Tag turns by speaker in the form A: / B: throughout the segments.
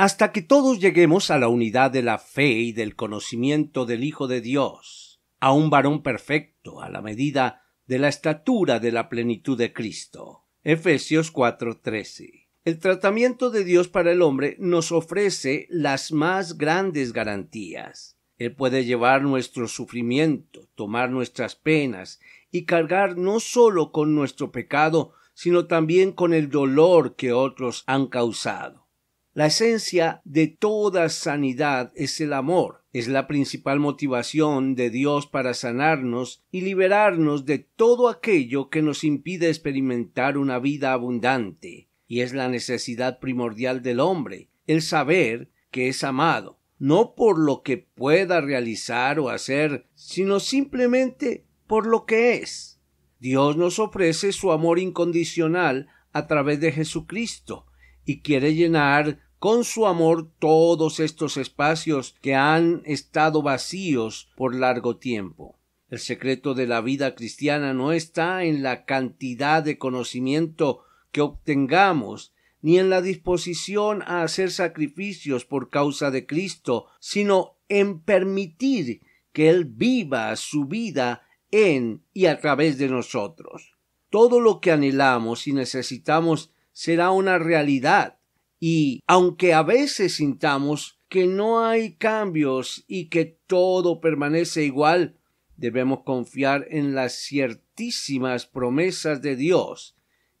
A: hasta que todos lleguemos a la unidad de la fe y del conocimiento del Hijo de Dios, a un varón perfecto, a la medida de la estatura de la plenitud de Cristo. Efesios 4:13. El tratamiento de Dios para el hombre nos ofrece las más grandes garantías. Él puede llevar nuestro sufrimiento, tomar nuestras penas y cargar no solo con nuestro pecado, sino también con el dolor que otros han causado. La esencia de toda sanidad es el amor. Es la principal motivación de Dios para sanarnos y liberarnos de todo aquello que nos impide experimentar una vida abundante. Y es la necesidad primordial del hombre, el saber que es amado, no por lo que pueda realizar o hacer, sino simplemente por lo que es. Dios nos ofrece su amor incondicional a través de Jesucristo, y quiere llenar con su amor todos estos espacios que han estado vacíos por largo tiempo. El secreto de la vida cristiana no está en la cantidad de conocimiento que obtengamos, ni en la disposición a hacer sacrificios por causa de Cristo, sino en permitir que Él viva su vida en y a través de nosotros. Todo lo que anhelamos y necesitamos será una realidad. Y aunque a veces sintamos que no hay cambios y que todo permanece igual, debemos confiar en las ciertísimas promesas de Dios,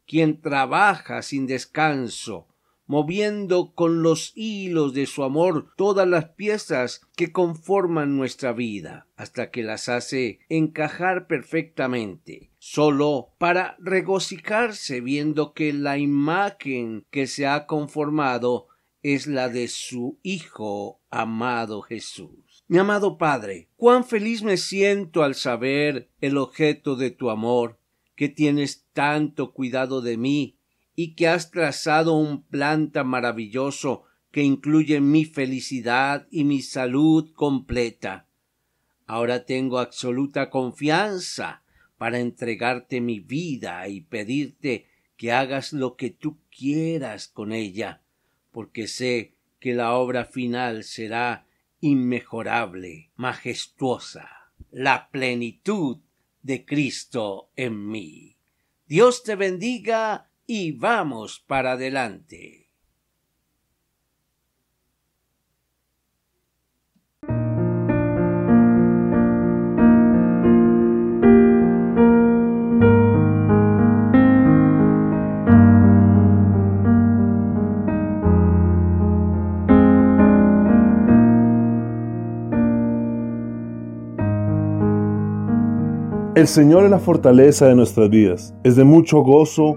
A: quien trabaja sin descanso moviendo con los hilos de su amor todas las piezas que conforman nuestra vida, hasta que las hace encajar perfectamente, solo para regocijarse viendo que la imagen que se ha conformado es la de su Hijo amado Jesús. Mi amado Padre, cuán feliz me siento al saber el objeto de tu amor, que tienes tanto cuidado de mí, y que has trazado un plan tan maravilloso que incluye mi felicidad y mi salud completa. Ahora tengo absoluta confianza para entregarte mi vida y pedirte que hagas lo que tú quieras con ella, porque sé que la obra final será inmejorable, majestuosa, la plenitud de Cristo en mí. Dios te bendiga y vamos para adelante.
B: El Señor es la fortaleza de nuestras vidas. Es de mucho gozo